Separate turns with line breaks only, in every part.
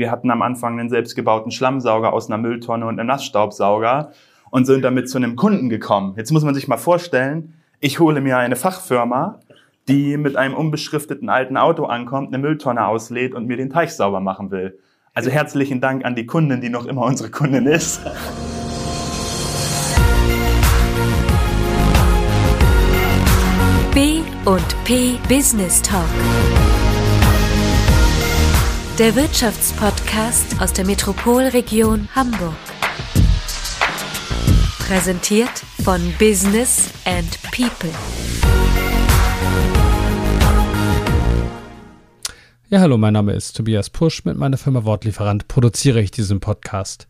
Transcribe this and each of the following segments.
Wir hatten am Anfang einen selbstgebauten Schlammsauger aus einer Mülltonne und einem Nassstaubsauger und sind damit zu einem Kunden gekommen. Jetzt muss man sich mal vorstellen, ich hole mir eine Fachfirma, die mit einem unbeschrifteten alten Auto ankommt, eine Mülltonne auslädt und mir den Teich sauber machen will. Also herzlichen Dank an die Kundin, die noch immer unsere Kundin ist.
B und P Business Talk. Der Wirtschaftspodcast aus der Metropolregion Hamburg. Präsentiert von Business and People.
Ja, hallo, mein Name ist Tobias Pusch. Mit meiner Firma Wortlieferant produziere ich diesen Podcast.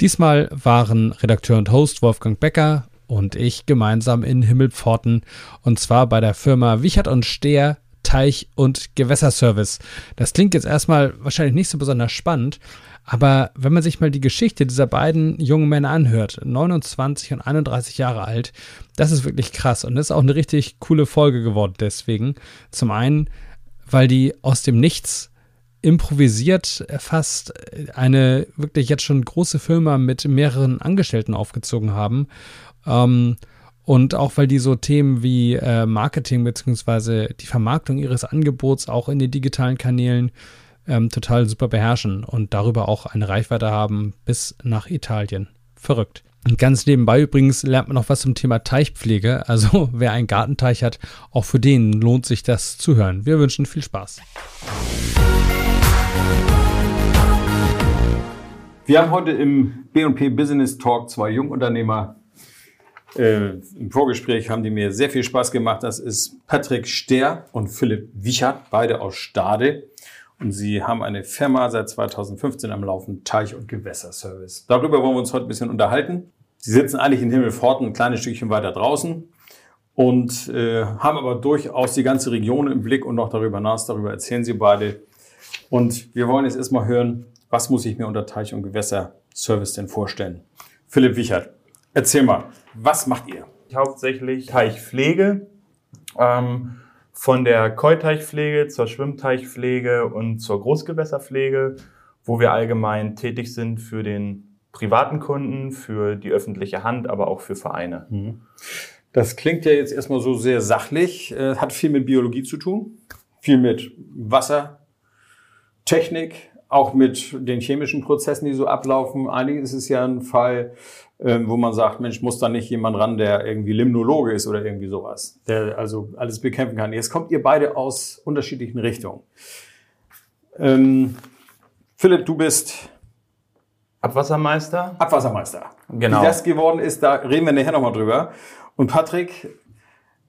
Diesmal waren Redakteur und Host Wolfgang Becker und ich gemeinsam in Himmelpforten und zwar bei der Firma Wichert und Stehr Teich- und Gewässerservice. Das klingt jetzt erstmal wahrscheinlich nicht so besonders spannend, aber wenn man sich mal die Geschichte dieser beiden jungen Männer anhört, 29 und 31 Jahre alt, das ist wirklich krass und das ist auch eine richtig coole Folge geworden deswegen. Zum einen, weil die aus dem Nichts improvisiert fast eine wirklich jetzt schon große Firma mit mehreren Angestellten aufgezogen haben. Ähm, und auch weil die so Themen wie äh, Marketing beziehungsweise die Vermarktung ihres Angebots auch in den digitalen Kanälen ähm, total super beherrschen und darüber auch eine Reichweite haben bis nach Italien. Verrückt. Und ganz nebenbei übrigens lernt man noch was zum Thema Teichpflege. Also wer einen Gartenteich hat, auch für den lohnt sich das zu hören. Wir wünschen viel Spaß.
Wir haben heute im B&P Business Talk zwei Jungunternehmer. Äh, Im Vorgespräch haben die mir sehr viel Spaß gemacht. Das ist Patrick Ster und Philipp Wichert, beide aus Stade. Und sie haben eine Firma seit 2015 am Laufen, Teich- und Gewässerservice. Darüber wollen wir uns heute ein bisschen unterhalten. Sie sitzen eigentlich in Himmelforten, ein kleines Stückchen weiter draußen und äh, haben aber durchaus die ganze Region im Blick und noch darüber hinaus. Darüber erzählen sie beide. Und wir wollen jetzt erstmal hören, was muss ich mir unter Teich- und Gewässerservice denn vorstellen? Philipp Wichert, erzähl mal, was macht ihr?
Hauptsächlich Teichpflege. Ähm, von der Keuteichpflege zur Schwimmteichpflege und zur Großgewässerpflege, wo wir allgemein tätig sind für den privaten Kunden, für die öffentliche Hand, aber auch für Vereine.
Mhm. Das klingt ja jetzt erstmal so sehr sachlich, äh, hat viel mit Biologie zu tun, viel mit Wasser, Technik, auch mit den chemischen Prozessen, die so ablaufen. Eigentlich ist es ja ein Fall, ähm, wo man sagt, Mensch, muss da nicht jemand ran, der irgendwie Limnologe ist oder irgendwie sowas, der also alles bekämpfen kann. Jetzt kommt ihr beide aus unterschiedlichen Richtungen. Ähm, Philipp, du bist
Abwassermeister.
Abwassermeister.
Genau.
Wie das geworden ist, da reden wir nachher nochmal drüber. Und Patrick,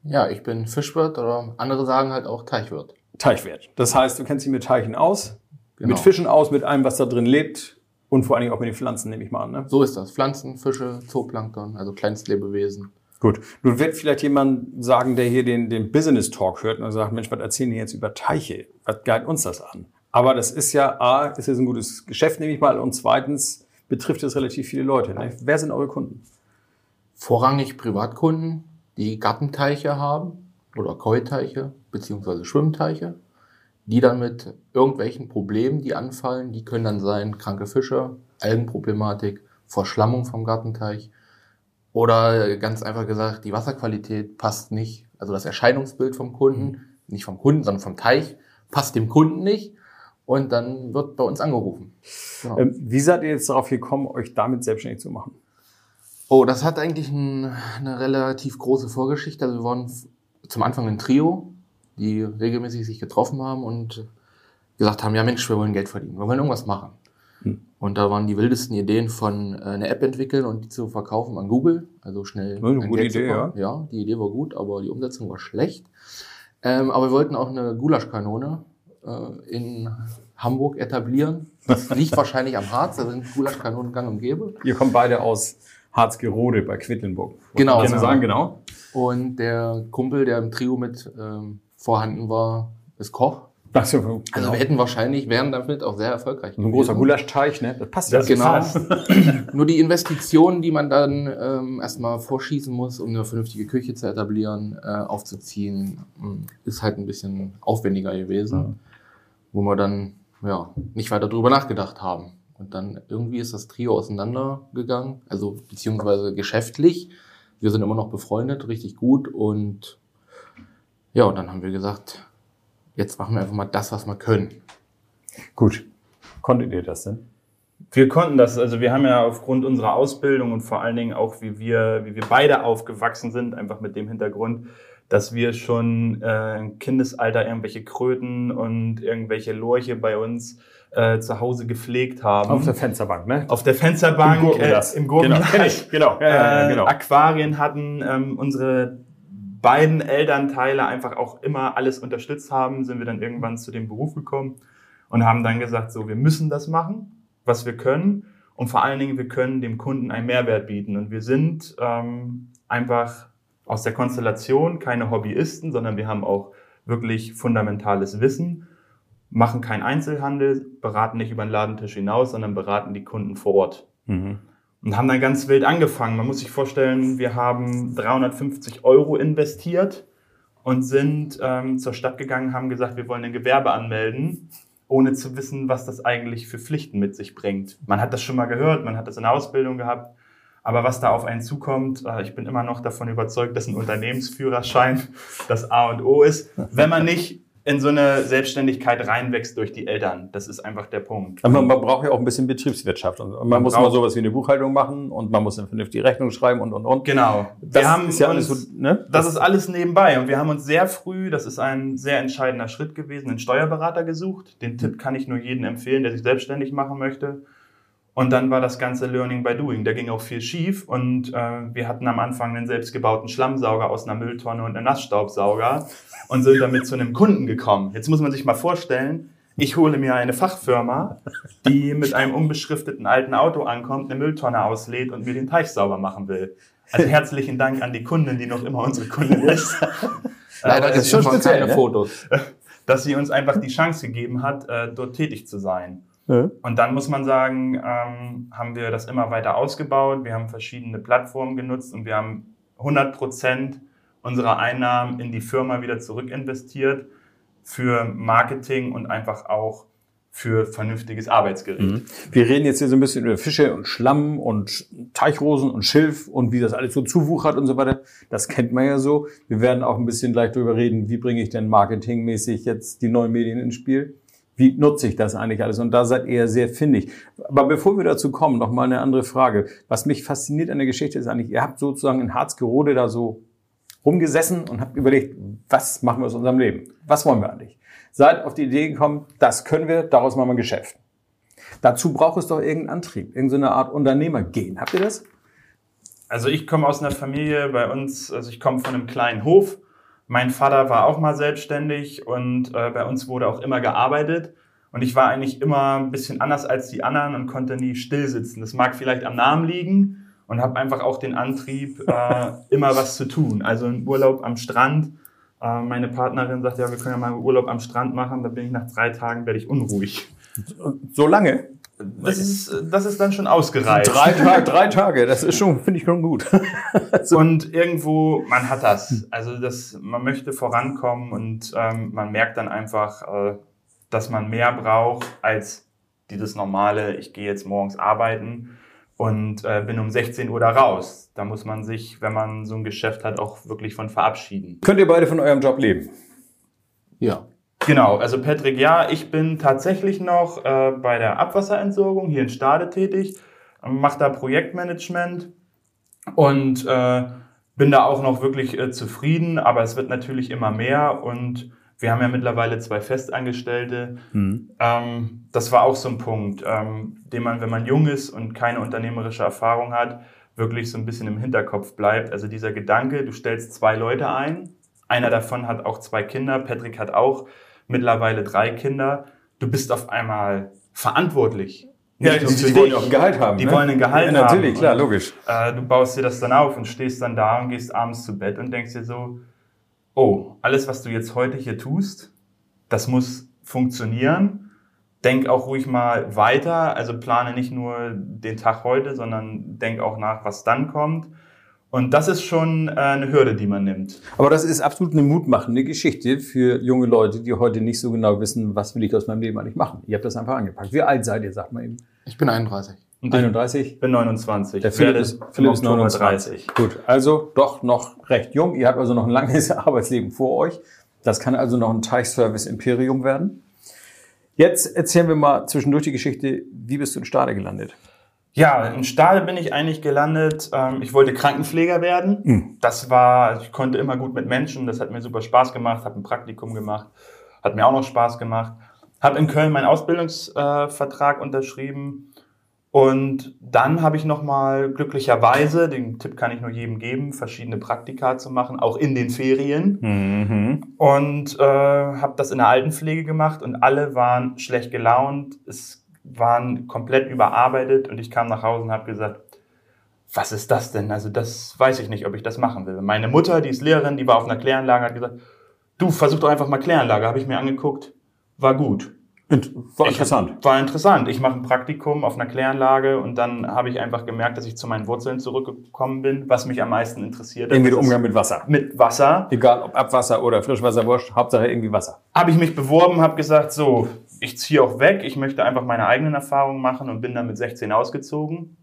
Ja, ich bin Fischwirt oder andere sagen halt auch Teichwirt.
Teichwirt. Das heißt, du kennst dich mit Teichen aus,
Genau.
mit Fischen aus, mit allem, was da drin lebt und vor allen Dingen auch mit den Pflanzen, nehme ich mal an. Ne?
So ist das. Pflanzen, Fische, Zooplankton, also Kleinstlebewesen.
Gut. Nun wird vielleicht jemand sagen, der hier den, den Business Talk hört und sagt, Mensch, was erzählen die jetzt über Teiche? Was geht uns das an? Aber das ist ja, A, ist jetzt ein gutes Geschäft, nehme ich mal, und zweitens betrifft es relativ viele Leute. Ne? Wer sind eure Kunden?
Vorrangig Privatkunden, die Gartenteiche haben oder Keuteiche beziehungsweise Schwimmteiche, die dann mit irgendwelchen Problemen, die anfallen, die können dann sein kranke Fische, Algenproblematik, Verschlammung vom Gartenteich oder ganz einfach gesagt, die Wasserqualität passt nicht, also das Erscheinungsbild vom Kunden, nicht vom Kunden, sondern vom Teich, passt dem Kunden nicht und dann wird bei uns angerufen. Genau.
Ähm, wie seid ihr jetzt darauf gekommen, euch damit selbstständig zu machen?
Oh, das hat eigentlich ein, eine relativ große Vorgeschichte. Also wir waren zum Anfang ein Trio, die regelmäßig sich getroffen haben und gesagt haben, ja Mensch, wir wollen Geld verdienen, wir wollen irgendwas machen.
Hm.
Und da waren die wildesten Ideen von äh, eine App entwickeln und die zu verkaufen an Google, also schnell.
Ja, eine gute
Geld
Idee,
kommen. Ja, die Idee war gut, aber die Umsetzung war schlecht. Ähm, aber wir wollten auch eine Gulaschkanone äh, in Hamburg etablieren. Das liegt wahrscheinlich am Harz, da sind Gulaschkanonen gang und gäbe.
Ihr kommt beide aus Harzgerode bei Quedlinburg.
Genau.
Du sagen, genau?
Und der Kumpel, der im Trio mit ähm, vorhanden war, ist Koch.
Ach so,
Also
genau.
wir hätten wahrscheinlich, wären damit auch sehr erfolgreich
ein großer Gulaschteich, ne? Das passt ja.
Das
Genau. Nur die Investitionen, die man dann ähm, erstmal vorschießen muss, um eine vernünftige Küche zu etablieren, äh, aufzuziehen, mh, ist halt ein bisschen aufwendiger gewesen. Wo wir dann ja, nicht weiter drüber nachgedacht haben. Und dann irgendwie ist das Trio auseinandergegangen, also beziehungsweise geschäftlich. Wir sind immer noch befreundet, richtig gut. Und ja, und dann haben wir gesagt, jetzt machen wir einfach mal das, was wir können.
Gut. Konntet ihr das denn?
Wir konnten das, also wir haben ja aufgrund unserer Ausbildung und vor allen Dingen auch, wie wir, wie wir beide aufgewachsen sind, einfach mit dem Hintergrund, dass wir schon äh, im Kindesalter irgendwelche Kröten und irgendwelche Lorche bei uns äh, zu Hause gepflegt haben.
Auf der Fensterbank, ne?
Auf der Fensterbank,
Im Gurkenglas.
Äh, im Gurkenglas.
Genau, kenn ich, genau. Ja, genau.
Äh, Aquarien hatten ähm, unsere beiden Elternteile einfach auch immer alles unterstützt haben, sind wir dann irgendwann zu dem Beruf gekommen und haben dann gesagt, so, wir müssen das machen, was wir können. Und vor allen Dingen, wir können dem Kunden einen Mehrwert bieten. Und wir sind ähm, einfach aus der Konstellation keine Hobbyisten, sondern wir haben auch wirklich fundamentales Wissen, machen keinen Einzelhandel, beraten nicht über den Ladentisch hinaus, sondern beraten die Kunden vor Ort.
Mhm.
Und haben dann ganz wild angefangen. Man muss sich vorstellen, wir haben 350 Euro investiert und sind ähm, zur Stadt gegangen, haben gesagt, wir wollen ein Gewerbe anmelden, ohne zu wissen, was das eigentlich für Pflichten mit sich bringt. Man hat das schon mal gehört, man hat das in der Ausbildung gehabt, aber was da auf einen zukommt, äh, ich bin immer noch davon überzeugt, dass ein Unternehmensführerschein das A und O ist, wenn man nicht in so eine Selbstständigkeit reinwächst durch die Eltern. Das ist einfach der Punkt.
Aber man braucht ja auch ein bisschen Betriebswirtschaft. Und man,
Man
muss mal sowas wie eine Buchhaltung machen und man muss eine vernünftige Rechnung schreiben und, und, und.
Genau.
Das
wir haben
ist ja alles
uns,
so, ne?
Das ist alles nebenbei und wir haben uns sehr früh, das ist ein sehr entscheidender Schritt gewesen, einen Steuerberater gesucht. Den Tipp kann ich nur jedem empfehlen, der sich selbstständig machen möchte. Und dann war das ganze Learning by Doing. Da ging auch viel schief und äh, wir hatten am Anfang einen selbstgebauten Schlammsauger aus einer Mülltonne und einem Nassstaubsauger und sind damit zu einem Kunden gekommen. Jetzt muss man sich mal vorstellen, ich hole mir eine Fachfirma, die mit einem unbeschrifteten alten Auto ankommt, eine Mülltonne auslädt und mir den Teich sauber machen will. Also herzlichen Dank an die Kundin, die noch immer unsere Kundin ist.
Leider ist
schon
schon
speziell,
keine
ne?
Fotos.
dass sie uns einfach die Chance gegeben hat, äh, dort tätig zu sein.
Ja.
Und dann muss man sagen, ähm, haben wir das immer weiter ausgebaut. Wir haben verschiedene Plattformen genutzt und wir haben 100 Prozent unserer Einnahmen in die Firma wieder zurückinvestiert für Marketing und einfach auch für vernünftiges Arbeitsgericht.
Mhm. Wir reden jetzt hier so ein bisschen über Fische und Schlamm und Teichrosen und Schilf und wie das alles so zuwuchert und so weiter. Das kennt man ja so. Wir werden auch ein bisschen gleich drüber reden, wie bringe ich denn marketingmäßig jetzt die neuen Medien ins Spiel? Wie nutze ich das eigentlich alles? Und da seid ihr sehr findig. Aber bevor wir dazu kommen, noch mal eine andere Frage. Was mich fasziniert an der Geschichte ist eigentlich, ihr habt sozusagen in Harzgerode da so rumgesessen und habt überlegt, was machen wir aus unserem Leben? Was wollen wir eigentlich? Seid auf die Idee gekommen, das können wir, daraus machen wir ein Geschäft. Dazu braucht es doch irgendeinen Antrieb, irgendeine Art Unternehmergehen. Habt ihr das?
Also ich komme aus einer Familie bei uns, also ich komme von einem kleinen Hof. Mein Vater war auch mal selbstständig und äh, bei uns wurde auch immer gearbeitet. Und ich war eigentlich immer ein bisschen anders als die anderen und konnte nie still sitzen. Das mag vielleicht am Namen liegen und habe einfach auch den Antrieb, äh, immer was zu tun. Also ein Urlaub am Strand. Äh, meine Partnerin sagt, ja, wir können ja mal einen Urlaub am Strand machen. Da bin ich nach drei Tagen, werde ich unruhig.
So lange?
Das ist, das ist dann schon ausgereift.
Drei, Tage, drei Tage, das ist schon, finde ich schon gut.
Und irgendwo, man hat das. Also das, man möchte vorankommen und ähm, man merkt dann einfach, äh, dass man mehr braucht als dieses normale, ich gehe jetzt morgens arbeiten und äh, bin um 16 Uhr da raus. Da muss man sich, wenn man so ein Geschäft hat, auch wirklich von verabschieden.
Könnt ihr beide von eurem Job leben?
Ja.
Genau, also Patrick, ja, ich bin tatsächlich noch äh, bei der Abwasserentsorgung hier in Stade tätig, mache da Projektmanagement und äh, bin da auch noch wirklich äh, zufrieden, aber es wird natürlich immer mehr und wir haben ja mittlerweile zwei Festangestellte. Ähm, das war auch so ein Punkt, ähm, den man, wenn man jung ist und keine unternehmerische Erfahrung hat, wirklich so ein bisschen im Hinterkopf bleibt. Also dieser Gedanke, du stellst zwei Leute ein, einer davon hat auch zwei Kinder, Patrick hat auch mittlerweile drei Kinder. Du bist auf einmal verantwortlich. Nicht nur für
die wollen ja auch ein Gehalt haben.
Die
ne?
wollen ein Gehalt
ja, natürlich,
haben.
klar, logisch.
Äh, du baust dir das dann auf und stehst dann da und gehst abends zu Bett und denkst dir so, oh, alles, was du jetzt heute hier tust, das muss funktionieren. Denk auch ruhig mal weiter. Also plane nicht nur den Tag heute, sondern denk auch nach, was dann kommt. Und das ist schon äh, eine Hürde, die man nimmt.
Aber das ist absolut eine mutmachende Geschichte für junge Leute, die heute nicht so genau wissen, was will ich aus meinem Leben eigentlich machen. Ihr habt das einfach angepackt. Wie alt seid ihr, sagt mal eben?
Ich bin 31.
Und
31?
Ich bin 29.
Der Philipp ist, Philipp ist
Oktober
29. Gut, also doch noch recht jung. Ihr habt also noch ein langes Arbeitsleben vor euch. Das kann also noch ein Teichservice-Imperium werden. Jetzt erzählen wir mal zwischendurch die Geschichte, wie bist du in Stade gelandet?
Ja, in Stade bin ich eigentlich gelandet. Ähm, Ich wollte Krankenpfleger werden.
Mhm.
Das war, ich konnte immer gut mit Menschen. Das hat mir super Spaß gemacht. Habe ein Praktikum gemacht. Hat mir auch noch Spaß gemacht. Habe in Köln meinen Ausbildungsvertrag unterschrieben. Und dann habe ich nochmal glücklicherweise, den Tipp kann ich nur jedem geben, verschiedene Praktika zu machen, auch in den Ferien.
Mhm.
Und äh, habe das in der Altenpflege gemacht und alle waren schlecht gelaunt, es waren komplett überarbeitet und ich kam nach Hause und habe gesagt, was ist das denn? Also das weiß ich nicht, ob ich das machen will. Meine Mutter, die ist Lehrerin, die war auf einer Kläranlage, hat gesagt, du versuch doch einfach mal Kläranlage. Habe ich mir angeguckt, war gut.
War
Ich
interessant.
hab- War interessant. Ich mache ein Praktikum auf einer Kläranlage und dann habe ich einfach gemerkt, dass ich zu meinen Wurzeln zurückgekommen bin, was mich am meisten interessiert.
Irgendwie der Umgang mit Wasser.
mit Wasser.
Egal ob Abwasser oder Frischwasser, wurscht, Hauptsache irgendwie Wasser.
habe ich mich beworben, habe gesagt, so, ich ziehe auch weg, ich möchte einfach meine eigenen Erfahrungen machen und bin dann mit 16 ausgezogen.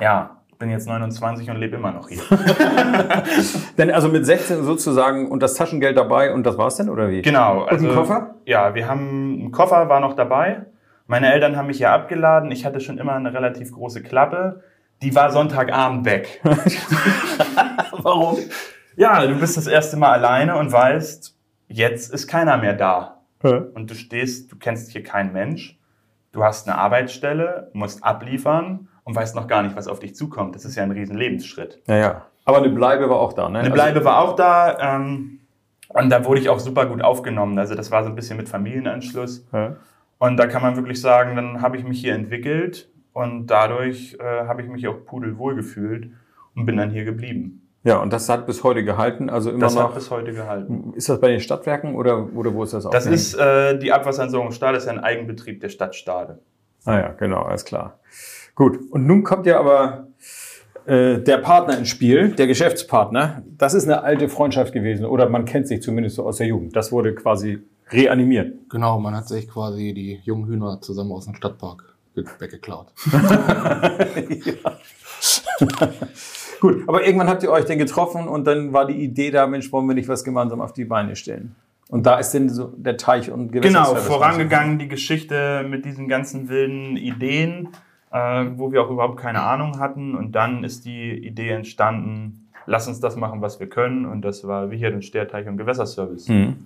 Ja, bin jetzt 29 und lebe immer noch hier.
Denn also mit 16 sozusagen und das Taschengeld dabei und das war's denn, oder wie?
genau.
Und ein Koffer?
Ja, wir haben, ein Koffer war noch dabei. Meine Eltern haben mich hier abgeladen. Ich hatte schon immer eine relativ große Klappe. Die war Sonntagabend weg.
Warum?
Ja, du bist das erste Mal alleine und weißt, jetzt ist keiner mehr da. Und du stehst, du kennst hier keinen Mensch. Du hast eine Arbeitsstelle, musst abliefern und weißt noch gar nicht, was auf dich zukommt. Das ist ja ein riesen Lebensschritt.
Ja, ja. Aber eine Bleibe war auch da, ne?
Eine Bleibe war auch da ähm, und da wurde ich auch super gut aufgenommen. Also das war so ein bisschen mit Familienanschluss.
Also,
Und da kann man wirklich sagen, dann habe ich mich hier entwickelt und dadurch äh, habe ich mich auch pudelwohl gefühlt und bin dann hier geblieben.
ja, und das hat bis heute gehalten, also immer
Das hat
noch.
bis heute gehalten.
Ist das bei den Stadtwerken oder, oder wo ist das auch?
Das ist äh, die Abwasserentsorgung Stade, ist ja ein Eigenbetrieb der Stadt Stade.
Ah ja, genau, alles klar. Gut, und nun kommt ja aber äh, der Partner ins Spiel, der Geschäftspartner. Das ist eine alte Freundschaft gewesen oder man kennt sich zumindest so aus der Jugend. Das wurde quasi reanimiert.
Genau, man hat sich quasi die jungen Hühner zusammen aus dem Stadtpark ge- weggeklaut.
Gut, aber irgendwann habt ihr euch dann getroffen und dann war die Idee da, Mensch, wollen wir nicht was gemeinsam auf die Beine stellen? Und da ist denn so der Teich und
Genau,
Gewässerservice
vorangegangen die Geschichte mit diesen ganzen wilden Ideen, wo wir auch überhaupt keine Ahnung hatten. Und dann ist die Idee entstanden, lass uns das machen, was wir können. Und das war Wichert und Sterteich und Gewässerservice.
Mhm.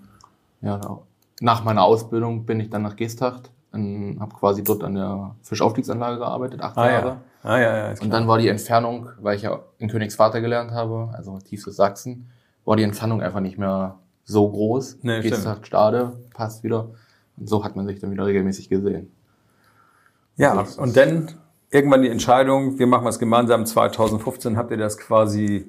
Ja, genau. Nach meiner Ausbildung bin ich dann nach Geesthacht und habe quasi dort an der Fischaufstiegsanlage gearbeitet, acht
Ah
Jahre.
ja. Ah ja, ja,
Und dann war die Entfernung, weil ich ja in Königsvater gelernt habe, also tiefstes Sachsen, war die Entfernung einfach nicht mehr so groß.
Nee,
Geesthacht, Stade, passt wieder. Und so hat man sich dann wieder regelmäßig gesehen.
Ja, und dann irgendwann die Entscheidung, wir machen was gemeinsam. 2015 habt ihr das quasi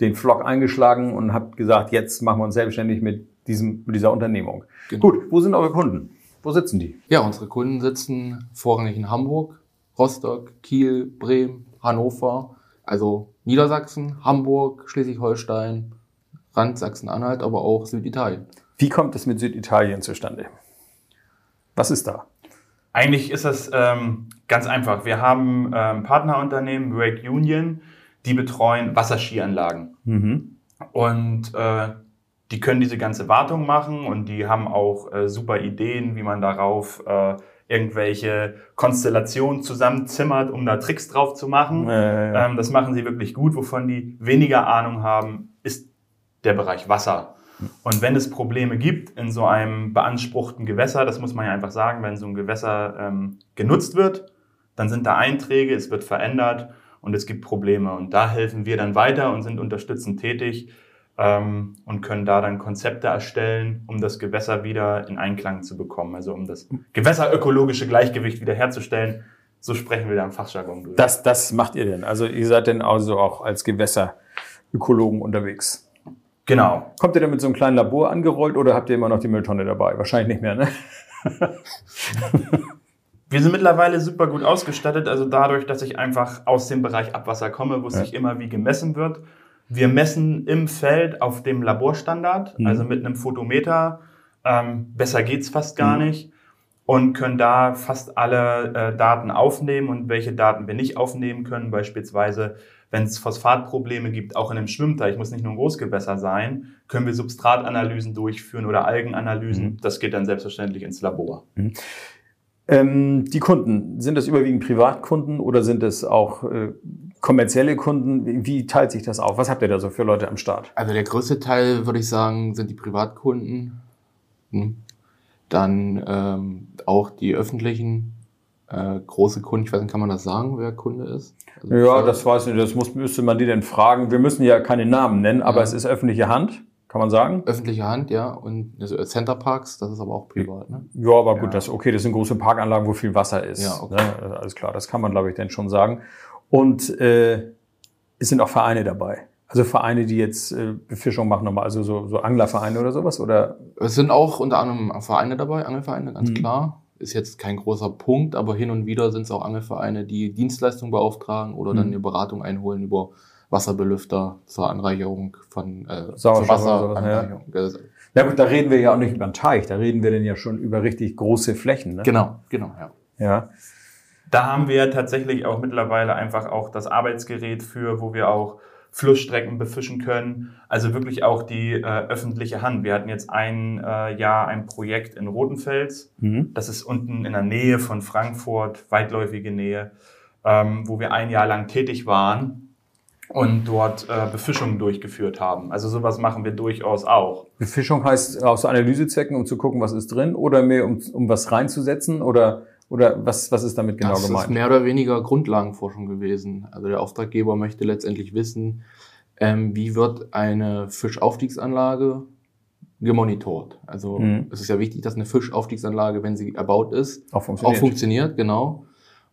den Flock eingeschlagen und habt gesagt, jetzt machen wir uns selbstständig mit, diesem, mit dieser Unternehmung.
Genau.
Gut, wo sind eure Kunden? Wo sitzen die?
Ja, unsere Kunden sitzen vorrangig in Hamburg, Rostock, Kiel, Bremen, Hannover, also Niedersachsen, Hamburg, Schleswig-Holstein, Rand Sachsen-Anhalt, aber auch Süditalien.
Wie kommt es mit Süditalien zustande? Was ist da?
Eigentlich ist das ähm, ganz einfach. Wir haben ähm, Partnerunternehmen, Break Union, die betreuen Wasserskianlagen. Und äh, die können diese ganze Wartung machen und die haben auch äh, super Ideen, wie man darauf äh, irgendwelche Konstellationen zusammenzimmert, um da Tricks drauf zu machen.
Äh,
Ähm, das machen sie wirklich gut. Wovon die weniger Ahnung haben, ist der Bereich Wasser. Und wenn es Probleme gibt in so einem beanspruchten Gewässer, das muss man ja einfach sagen, wenn so ein Gewässer ähm, genutzt wird, dann sind da Einträge, es wird verändert und es gibt Probleme. Und da helfen wir dann weiter und sind unterstützend tätig ähm, und können da dann Konzepte erstellen, um das Gewässer wieder in Einklang zu bekommen, also um das gewässerökologische Gleichgewicht wiederherzustellen. So sprechen wir da im Fachjargon drüber.
das, das macht ihr denn? Also ihr seid denn also auch als Gewässerökologen unterwegs?
Genau.
Kommt ihr denn mit so einem kleinen Labor angerollt oder habt ihr immer noch die Mülltonne dabei? Wahrscheinlich nicht mehr, ne?
Wir sind mittlerweile super gut ausgestattet, also dadurch, dass ich einfach aus dem Bereich Abwasser komme, wusste
Ja.
ich immer, wie gemessen wird. Wir messen im Feld auf dem Laborstandard,
Mhm.
also mit einem Photometer. Ähm, besser geht's fast gar
Mhm.
nicht. Und können da fast alle äh, Daten aufnehmen und welche Daten wir nicht aufnehmen können. Beispielsweise, wenn es Phosphatprobleme gibt, auch in einem Schwimmteich, muss nicht nur ein Großgewässer sein, können wir Substratanalysen durchführen oder Algenanalysen.
Mhm.
Das geht dann selbstverständlich ins Labor.
Ähm, die Kunden, sind das überwiegend Privatkunden oder sind es auch äh, kommerzielle Kunden? Wie, wie teilt sich das auf? Was habt ihr da so für Leute am Start?
Also der größte Teil, würde ich sagen, sind die Privatkunden. Hm. Dann ähm, auch die öffentlichen äh, große Kunden. Ich weiß nicht, kann man das sagen, wer Kunde ist? Also,
Ja, das weiß ich, das muss, müsste man die denn fragen. Wir müssen ja keine Namen nennen, aber
Ja.
es ist öffentliche Hand, kann man sagen.
Öffentliche Hand, ja. Und also Center Parks, das ist aber auch privat, ne?
Ja, aber gut,
Ja.
das okay, das sind große Parkanlagen, wo viel Wasser ist.
Ja, okay.
ne? Alles klar, das kann man, glaube ich, dann schon sagen. Und äh, es sind auch Vereine dabei. Also Vereine, die jetzt äh, Befischung machen nochmal, also so, so Anglervereine oder sowas, oder?
Es sind auch unter anderem Vereine dabei, Angelvereine, ganz
Mhm.
klar. Ist jetzt kein großer Punkt, aber hin und wieder sind es auch Angelvereine, die Dienstleistungen beauftragen oder dann
Mhm.
eine Beratung einholen über Wasserbelüfter zur Anreicherung von äh,
Sauerstoff.
Wasseranreicherung. Ja.
Ja gut, da reden wir ja auch nicht über einen Teich, da reden wir denn ja schon über richtig große Flächen. Ne?
Genau, genau, ja.
Ja.
Da haben wir tatsächlich auch mittlerweile einfach auch das Arbeitsgerät für, wo wir auch Flussstrecken befischen können. Also wirklich auch die äh, öffentliche Hand. Wir hatten jetzt ein äh, Jahr ein Projekt in Rotenfels.
Mhm.
Das ist unten in der Nähe von Frankfurt, weitläufige Nähe, ähm, wo wir ein Jahr lang tätig waren und dort äh, Befischungen durchgeführt haben. Also sowas machen wir durchaus auch.
Befischung heißt aus Analysezwecken, um zu gucken, was ist drin, oder mehr um, um was reinzusetzen, oder, oder was, was ist damit genau
das
gemeint?
ist mehr oder weniger Grundlagenforschung gewesen. Also der Auftraggeber möchte letztendlich wissen, ähm, wie wird eine Fischaufstiegsanlage gemonitort. Also
Mhm.
es ist ja wichtig, dass eine Fischaufstiegsanlage, wenn sie erbaut ist,
auch
auch
funktioniert.
funktioniert, genau.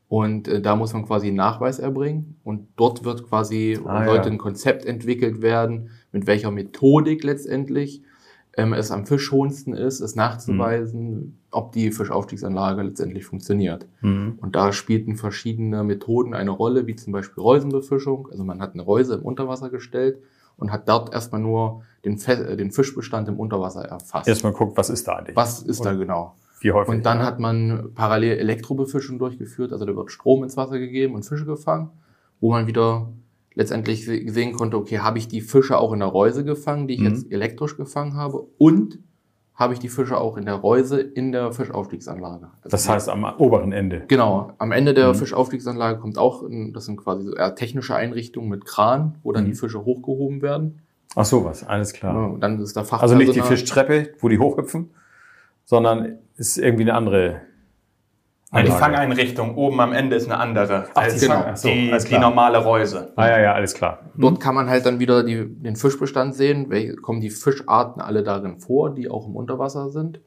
Und äh, da muss man quasi einen Nachweis erbringen. Und dort wird quasi,
Ah,
sollte
ja.
ein Konzept entwickelt werden, mit welcher Methodik letztendlich ähm, es am fischschonendsten ist, es nachzuweisen, ob die Fischaufstiegsanlage letztendlich funktioniert.
Mhm.
Und da spielten verschiedene Methoden eine Rolle, wie zum Beispiel Reusenbefischung. Also man hat eine Reuse im Unterwasser gestellt und hat dort erstmal nur den, Fe äh, den Fischbestand im Unterwasser erfasst.
Erstmal guckt, was ist da eigentlich?
Was ist da
Und
genau?
Wie häufig?
Und dann hat man parallel Elektrobefischung durchgeführt, also da wird Strom ins Wasser gegeben und Fische gefangen, wo man wieder letztendlich se- sehen konnte, okay, habe ich die Fische auch in der Reuse gefangen, die ich
Mhm.
jetzt elektrisch gefangen habe und habe ich die Fische auch in der Reuse in der Fischaufstiegsanlage. Also
das heißt am oberen Ende.
Genau, am Ende der
Mhm.
Fischaufstiegsanlage kommt auch, das sind quasi so eher technische Einrichtungen mit Kran, wo dann
Mhm.
die Fische hochgehoben werden.
Ach sowas, alles klar.
Ja, und dann ist da
Also nicht die Fischtreppe, wo die hochhüpfen, sondern ist irgendwie eine andere.
Die
Anlage.
Fangeinrichtung oben am Ende ist eine andere
Ach,
als
die
genau.
Fang- ach so,
die, die normale Reuse.
Ah ja, ja, alles klar.
Dort kann man halt dann wieder die, den Fischbestand sehen, welche, kommen die Fischarten alle darin vor, die auch im Unterwasser sind.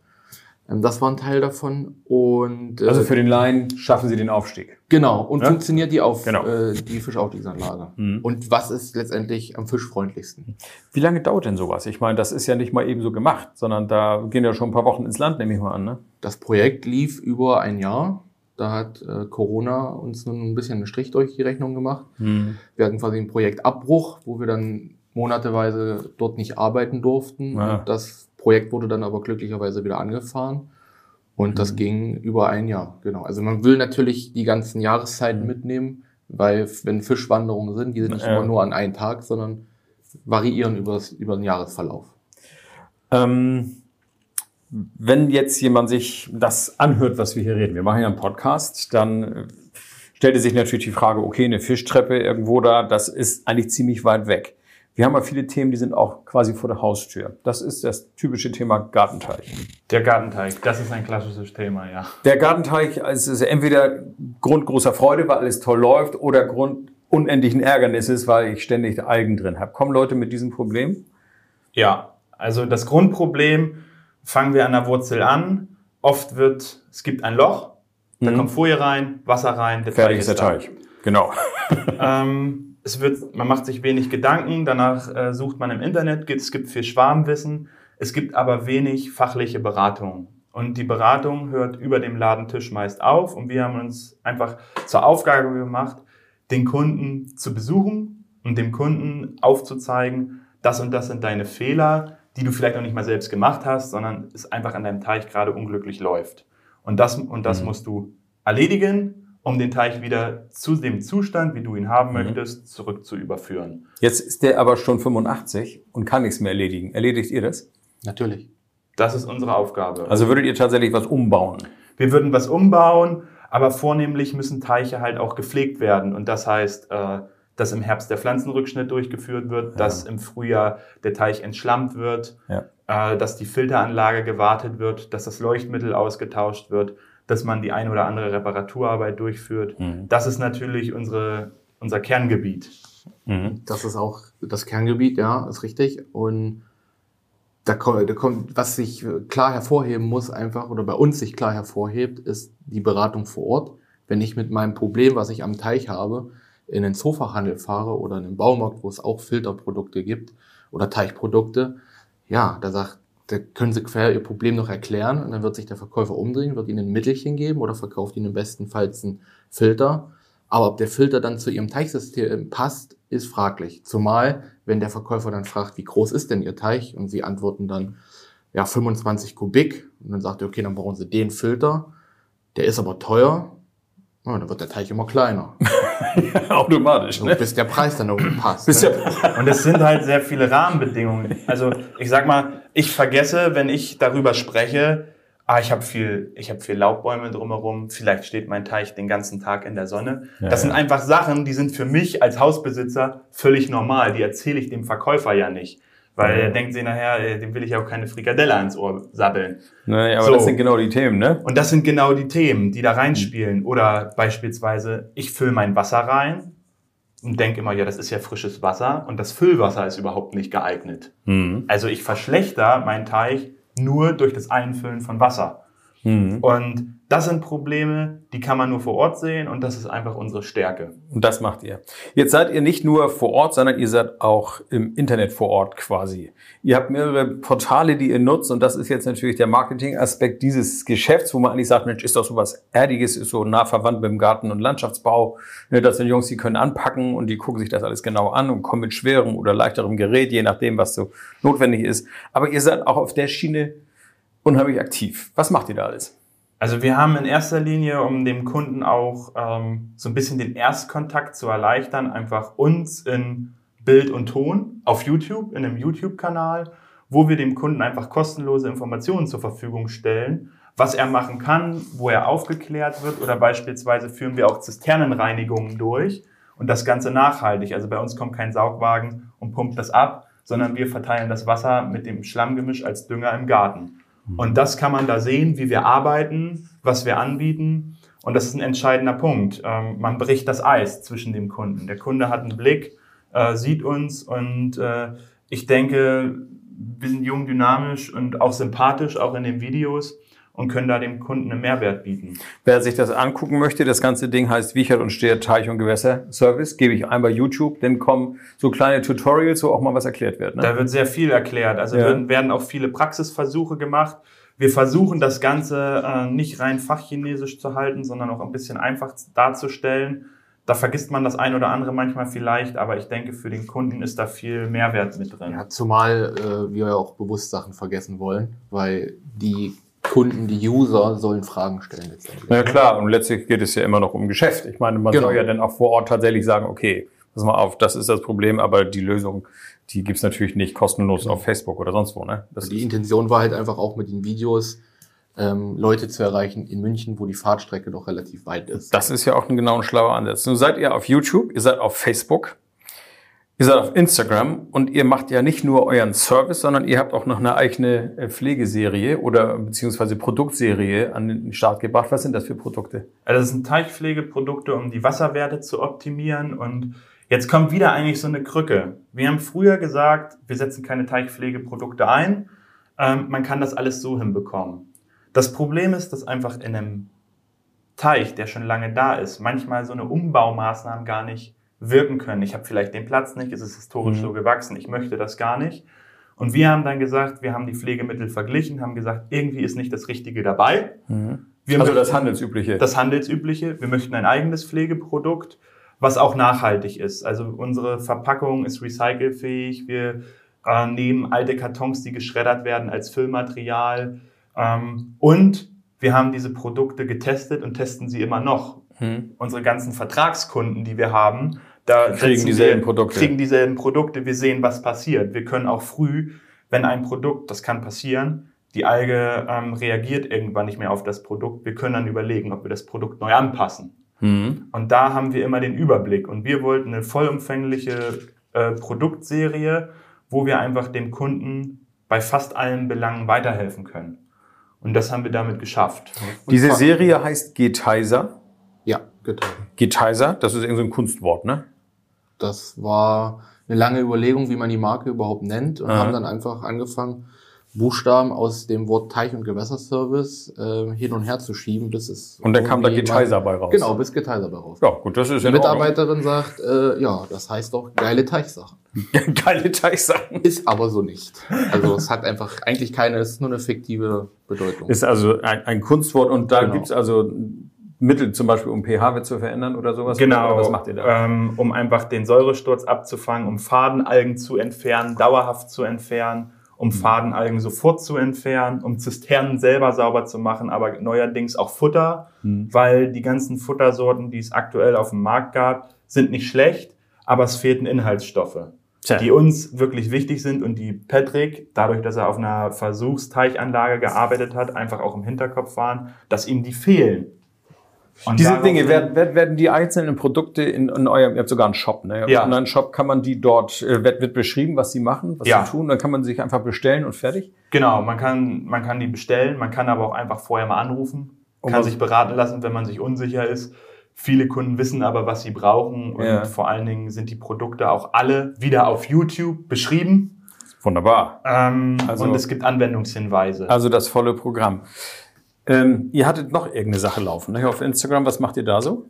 Ähm, das war ein Teil davon. Und äh,
Also für den Laien schaffen sie den Aufstieg.
genau, und
Ja?
funktioniert die auf
Genau.
äh, die Fischaufstiegsanlage.
Mhm.
Und was ist letztendlich am fischfreundlichsten?
Wie lange dauert denn sowas? Ich meine, das ist ja nicht mal eben so gemacht, sondern da gehen ja schon ein paar Wochen ins Land, nehme ich mal an. Ne?
Das Projekt lief über ein Jahr. Da hat äh, Corona uns nun ein bisschen einen Strich durch die Rechnung gemacht. Wir hatten quasi einen Projektabbruch, wo wir dann monateweise dort nicht arbeiten durften.
Ah.
Das Projekt wurde dann aber glücklicherweise wieder angefahren. Und das
Mhm.
ging über ein Jahr, genau. Also man will natürlich die ganzen Jahreszeiten
Mhm.
mitnehmen, weil wenn Fischwanderungen sind, die sind nicht
Ja.
immer nur an einen Tag, sondern variieren über, das, über den Jahresverlauf.
Ähm, wenn jetzt jemand sich das anhört, was wir hier reden, wir machen ja einen Podcast, dann äh, stellte sich natürlich die Frage, okay, eine Fischtreppe irgendwo da, das ist eigentlich ziemlich weit weg. Wir haben ja viele Themen, die sind auch quasi vor der Haustür. Das ist das typische Thema Gartenteich.
Der Gartenteig, das ist ein klassisches Thema, ja.
Der Gartenteich es ist entweder Grund großer Freude, weil alles toll läuft, oder Grund unendlichen Ärgernisses, weil ich ständig Algen drin habe. Kommen Leute mit diesem Problem?
Ja, also das Grundproblem, fangen wir an der Wurzel an. Oft wird, es gibt ein Loch, da
Mhm.
kommt Folie rein, Wasser rein, der
Fertig
Teig
ist der
da.
Genau.
Ähm, es wird, man macht sich wenig Gedanken, danach äh, sucht man im Internet, gibt- es gibt viel Schwarmwissen, es gibt aber wenig fachliche Beratung. Und die Beratung hört über dem Ladentisch meist auf. Und wir haben uns einfach zur Aufgabe gemacht, den Kunden zu besuchen und dem Kunden aufzuzeigen, das und das sind deine Fehler, die du vielleicht noch nicht mal selbst gemacht hast, sondern es einfach an deinem Teich gerade unglücklich läuft. Und das, und das
Mhm.
musst du erledigen, um den Teich wieder zu dem Zustand, wie du ihn haben
Mhm.
möchtest, zurück zu überführen.
Jetzt ist der aber schon 85 und kann nichts mehr erledigen. Erledigt ihr das?
Natürlich.
Das ist unsere Aufgabe.
Also würdet ihr tatsächlich was umbauen?
Wir würden was umbauen, aber vornehmlich müssen Teiche halt auch gepflegt werden. Und das heißt, äh, dass im Herbst der Pflanzenrückschnitt durchgeführt wird, dass im Frühjahr der Teich entschlammt wird,
Ja.
äh, dass die Filteranlage gewartet wird, dass das Leuchtmittel ausgetauscht wird, dass man die eine oder andere Reparaturarbeit durchführt.
Mhm.
Das ist natürlich unsere, unser Kerngebiet.
Mhm.
Das ist auch das Kerngebiet, ja, ist richtig. Und da kommt, da kommt, was sich klar hervorheben muss, einfach, oder bei uns sich klar hervorhebt, ist die Beratung vor Ort. Wenn ich mit meinem Problem, was ich am Teich habe, in den Zoofachhandel fahre oder in den Baumarkt, wo es auch Filterprodukte gibt oder Teichprodukte, ja, da sagt, da können sie quer ihr Problem noch erklären und dann wird sich der Verkäufer umdrehen, wird ihnen ein Mittelchen geben oder verkauft ihnen bestenfalls einen Filter. Aber ob der Filter dann zu ihrem Teichsystem passt, ist fraglich. Zumal, wenn der Verkäufer dann fragt, wie groß ist denn ihr Teich? Und sie antworten dann, ja, 25 Kubik. Und dann sagt er, okay, dann brauchen sie den Filter. Der ist aber teuer. Ja, dann wird der Teich immer kleiner.
Automatisch,
So,
ne?
bis der Preis dann irgendwie passt.
Bis
ne?
der,
Und es sind halt sehr viele Rahmenbedingungen. Also ich sag mal, ich vergesse, wenn ich darüber spreche, ah, ich habe viel, ich habe viel Laubbäume drumherum, vielleicht steht mein Teich den ganzen Tag in der Sonne.
Ja,
das sind
ja.
einfach Sachen, die sind für mich als Hausbesitzer völlig normal. Die erzähle ich dem Verkäufer ja nicht. Weil er denkt sich nachher, äh, dem will ich ja auch keine Frikadelle ans Ohr sabbeln.
ne, aber
So.
das sind genau die Themen, ne?
Und das sind genau die Themen, die da reinspielen. Oder beispielsweise, ich fülle mein Wasser rein und denke immer, ja, das ist ja frisches Wasser und das Füllwasser ist überhaupt nicht geeignet.
Mhm.
Also ich verschlechter meinen Teich nur durch das Einfüllen von Wasser.
Mhm.
Und das sind Probleme, die kann man nur vor Ort sehen und das ist einfach unsere Stärke.
Und das macht ihr. Jetzt seid ihr nicht nur vor Ort, sondern ihr seid auch im Internet vor Ort quasi. Ihr habt mehrere Portale, die ihr nutzt und das ist jetzt natürlich der Marketingaspekt dieses Geschäfts, wo man eigentlich sagt, Mensch, ist doch sowas Erdiges, ist so nah verwandt mit dem Garten- und Landschaftsbau. Ne, Das sind Jungs, die können anpacken und die gucken sich das alles genau an und kommen mit schwerem oder leichterem Gerät, je nachdem, was so notwendig ist. Aber ihr seid auch auf der Schiene unheimlich aktiv. Was macht ihr da alles?
Also wir haben in erster Linie, um dem Kunden auch ähm, so ein bisschen den Erstkontakt zu erleichtern, einfach uns in Bild und Ton auf YouTube, in einem YouTube-Kanal, wo wir dem Kunden einfach kostenlose Informationen zur Verfügung stellen, was er machen kann, wo er aufgeklärt wird oder beispielsweise führen wir auch Zisternenreinigungen durch und das Ganze nachhaltig. Also bei uns kommt kein Saugwagen und pumpt das ab, sondern wir verteilen das Wasser mit dem Schlammgemisch als Dünger im Garten. Und das kann man da sehen, wie wir arbeiten, was wir anbieten. Und das ist ein entscheidender Punkt. Ähm, man bricht das Eis zwischen dem Kunden. Der Kunde hat einen Blick, äh, sieht uns und äh, ich denke, wir sind jung, dynamisch und auch sympathisch, auch in den Videos und können da dem Kunden einen Mehrwert bieten.
Wer sich das angucken möchte, das ganze Ding heißt Wiechert und Steher Teich- und Gewässerservice. Gebe ich ein bei YouTube, dann kommen so kleine Tutorials, wo auch mal was erklärt wird. Ne?
Da wird sehr viel erklärt. Also
Ja.
werden, werden auch viele Praxisversuche gemacht. Wir versuchen das Ganze äh, nicht rein fachchinesisch zu halten, sondern auch ein bisschen einfach darzustellen. Da vergisst man das ein oder andere manchmal vielleicht, aber ich denke, für den Kunden ist da viel Mehrwert mit drin.
Ja, zumal äh, wir ja auch bewusst Sachen vergessen wollen, weil die Kunden, die User sollen Fragen stellen letztendlich.
Na ja, klar, und letztlich geht es ja immer noch um Geschäft. Ich meine, man
Genau.
soll ja dann auch vor Ort tatsächlich sagen, okay, pass mal auf, das ist das Problem, aber die Lösung, die gibt's natürlich nicht kostenlos auf Facebook oder sonst wo. Ne? Das
Die Intention war halt einfach auch mit den Videos ähm, Leute zu erreichen in München, wo die Fahrtstrecke doch relativ weit ist.
das ist ja auch ein genau ein schlauer Ansatz. Nun seid ihr auf YouTube, ihr seid auf Facebook, ihr seid auf Instagram und ihr macht ja nicht nur euren Service, sondern ihr habt auch noch eine eigene äh, Pflegeserie oder beziehungsweise Produktserie an den Start gebracht. Was sind das für Produkte?
Also das sind Teichpflegeprodukte, um die Wasserwerte zu optimieren. Und jetzt kommt wieder eigentlich so eine Krücke. Wir haben früher gesagt, wir setzen keine Teichpflegeprodukte ein. Ähm, man kann das alles so hinbekommen. Das Problem ist, dass einfach in einem Teich, der schon lange da ist, manchmal so eine Umbaumaßnahmen gar nicht wirken können. Ich habe vielleicht den Platz nicht, es ist historisch
Mhm.
so gewachsen, ich möchte das gar nicht. Und wir haben dann gesagt, wir haben die Pflegemittel verglichen, haben gesagt, irgendwie ist nicht das Richtige dabei. Wir
Also das Handelsübliche.
das Handelsübliche. Wir möchten ein eigenes Pflegeprodukt, was auch nachhaltig ist. Also unsere Verpackung ist recycelfähig. Wir äh, nehmen alte Kartons, die geschreddert werden, als Füllmaterial. Ähm, und wir haben diese Produkte getestet und testen sie immer noch. Unsere ganzen Vertragskunden, die wir haben, da
Kriegen dieselben
wir,
Produkte.
kriegen dieselben Produkte. Wir sehen, was passiert. Wir können auch früh, wenn ein Produkt, das kann passieren, die Alge ähm, reagiert irgendwann nicht mehr auf das Produkt. Wir können dann überlegen, ob wir das Produkt neu anpassen.
Mhm.
Und da haben wir immer den Überblick. Und wir wollten eine vollumfängliche äh, Produktserie, wo wir einfach dem Kunden bei fast allen Belangen weiterhelfen können. Und das haben wir damit geschafft.
Diese
zwar-
Serie heißt Getizer.
Ja, getan.
Getizer, das ist irgendwie so ein Kunstwort, ne?
Das war eine lange Überlegung, wie man die Marke überhaupt nennt und
Aha.
haben dann einfach angefangen, Buchstaben aus dem Wort Teich- und Gewässerservice äh, hin und her zu schieben, bis es
Und dann kam da
mal-
bei raus.
Genau, bis Getizer bei raus.
Ja, gut, das ist
Die. Mitarbeiterin sagt, äh, ja, das heißt doch geile Teichsachen.
Geile Teichsachen.
Ist aber so nicht. Also es hat einfach eigentlich keine, es ist nur eine fiktive Bedeutung.
Ist also ein, ein Kunstwort und da
Genau.
gibt's also Mittel zum Beispiel, um pH-Wert zu verändern oder sowas?
Genau,
Oder was macht ihr da?
Ähm, um einfach den Säuresturz abzufangen, um Fadenalgen zu entfernen, dauerhaft zu entfernen, um
Mhm.
Fadenalgen sofort zu entfernen, um Zisternen selber sauber zu machen, aber neuerdings auch Futter,
Mhm.
weil die ganzen Futtersorten, die es aktuell auf dem Markt gab, sind nicht schlecht, aber es fehlten Inhaltsstoffe, die uns wirklich wichtig sind und die Patrick, dadurch, dass er auf einer Versuchsteichanlage gearbeitet hat, einfach auch im Hinterkopf waren, dass ihm die fehlen. Und
Diese Dinge, werden, werden, die einzelnen Produkte in, in eurem, ihr habt sogar einen Shop, ne? Ihr
Ja.
einen Shop, kann man die dort, äh, wird, wird beschrieben, was sie machen, was
Ja.
sie tun, dann kann man sich einfach bestellen und fertig.
Genau, man kann, man kann die bestellen, man kann aber auch einfach vorher mal anrufen, kann sich beraten lassen, wenn man sich unsicher ist. Viele Kunden wissen aber, was sie brauchen und
Ja.
vor allen Dingen sind die Produkte auch alle wieder auf YouTube beschrieben
Wunderbar.
ähm,
Also-
und es gibt Anwendungshinweise.
Also das volle Programm. Ähm, ihr hattet noch irgendeine Sache laufen, ne? Auf Instagram, was macht ihr da so?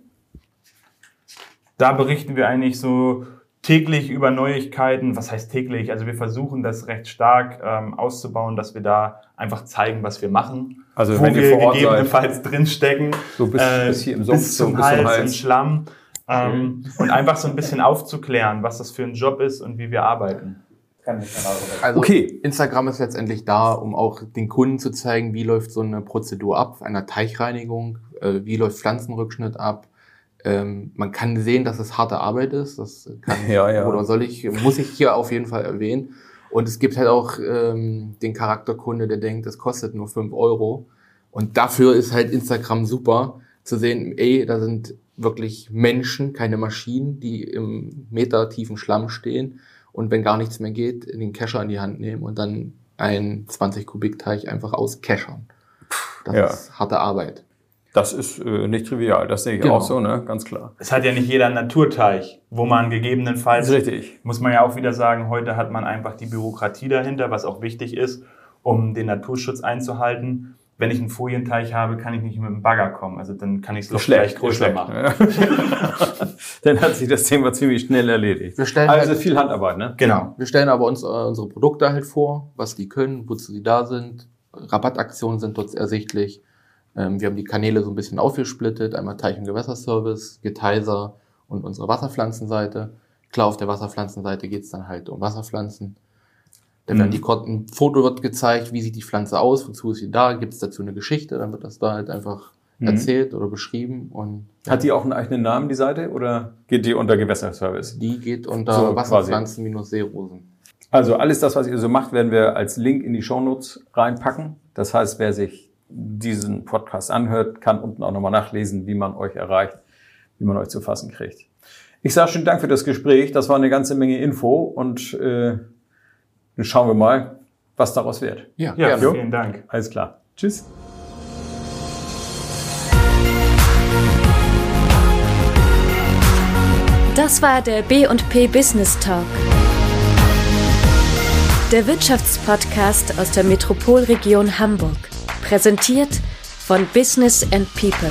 da berichten wir eigentlich so täglich über Neuigkeiten. Was heißt täglich? Also wir versuchen das recht stark ähm, auszubauen, dass wir da einfach zeigen, was wir machen.
Also
wo
wenn
wir
vor Ort
gegebenenfalls drinstecken.
So bis- bis hier im Sumpf,
bis
so
zum
bis zum
Hals,
Hals.
im Schlamm. Ähm, und einfach so ein bisschen aufzuklären, was das für ein Job ist und wie wir arbeiten.
Also
Okay.
Instagram ist letztendlich da, um auch den Kunden zu zeigen, wie läuft so eine Prozedur ab, einer Teichreinigung, äh, wie läuft Pflanzenrückschnitt ab. Ähm, man kann sehen, dass es harte Arbeit ist. Das kann
Ja, ja.
oder soll ich, muss ich hier auf jeden Fall erwähnen. Und es gibt halt auch ähm, den Charakterkunde, der denkt, es kostet nur 5 Euro. Und dafür ist halt Instagram super, zu sehen, ey, da sind wirklich Menschen, keine Maschinen, die im metertiefen Schlamm stehen und wenn gar nichts mehr geht, den Kescher in die Hand nehmen und dann einen 20 Kubik Teich einfach auskeschern. Das
Ja.
ist harte Arbeit.
Das ist äh, nicht trivial, das sehe ich
Genau.
auch so, ne? Ganz klar.
Es hat ja nicht jeder einen Naturteich, wo man gegebenenfalls,
richtig.
muss man ja auch wieder sagen, heute hat man einfach die Bürokratie dahinter, was auch wichtig ist, um den Naturschutz einzuhalten. Wenn ich einen Folienteich habe, kann ich nicht mit dem Bagger kommen. Also dann kann ich es Loch gleich größer
schlecht.
machen.
Dann hat sich das Thema ziemlich schnell erledigt.
Wir stellen
also
halt-
viel Handarbeit, ne?
Genau.
Wir stellen aber uns äh, unsere Produkte halt vor, was die können, wozu sie da sind. Rabattaktionen sind dort ersichtlich. Ähm, wir haben die Kanäle so ein bisschen aufgesplittet. Einmal Teich- und Gewässerservice, Getiser und unsere Wasserpflanzenseite. Klar, auf der Wasserpflanzenseite geht's dann halt um Wasserpflanzen. Da werden
Mhm.
die ein Foto wird gezeigt, wie sieht die Pflanze aus, wozu ist sie da, gibt's dazu eine Geschichte, dann wird das da halt einfach
Mhm.
erzählt oder beschrieben und
Hat die auch einen eigenen Namen, die Seite, oder geht die unter Gewässerservice?
die geht unter
So.
Wasserpflanzen-Seerosen.
Also alles das, was ihr so macht, werden wir als Link in die Shownotes reinpacken. Das heißt, wer sich diesen Podcast anhört, kann unten auch nochmal nachlesen, wie man euch erreicht, wie man euch zu fassen kriegt. Ich sage schönen Dank für das Gespräch. Das war eine ganze Menge Info und äh, dann schauen wir mal, was daraus wird.
Ja,
Ja,
gerne.
vielen Dank.
Alles klar. Tschüss.
Das war der B&P Business Talk. Der Wirtschaftspodcast aus der Metropolregion Hamburg. Präsentiert von Business and People.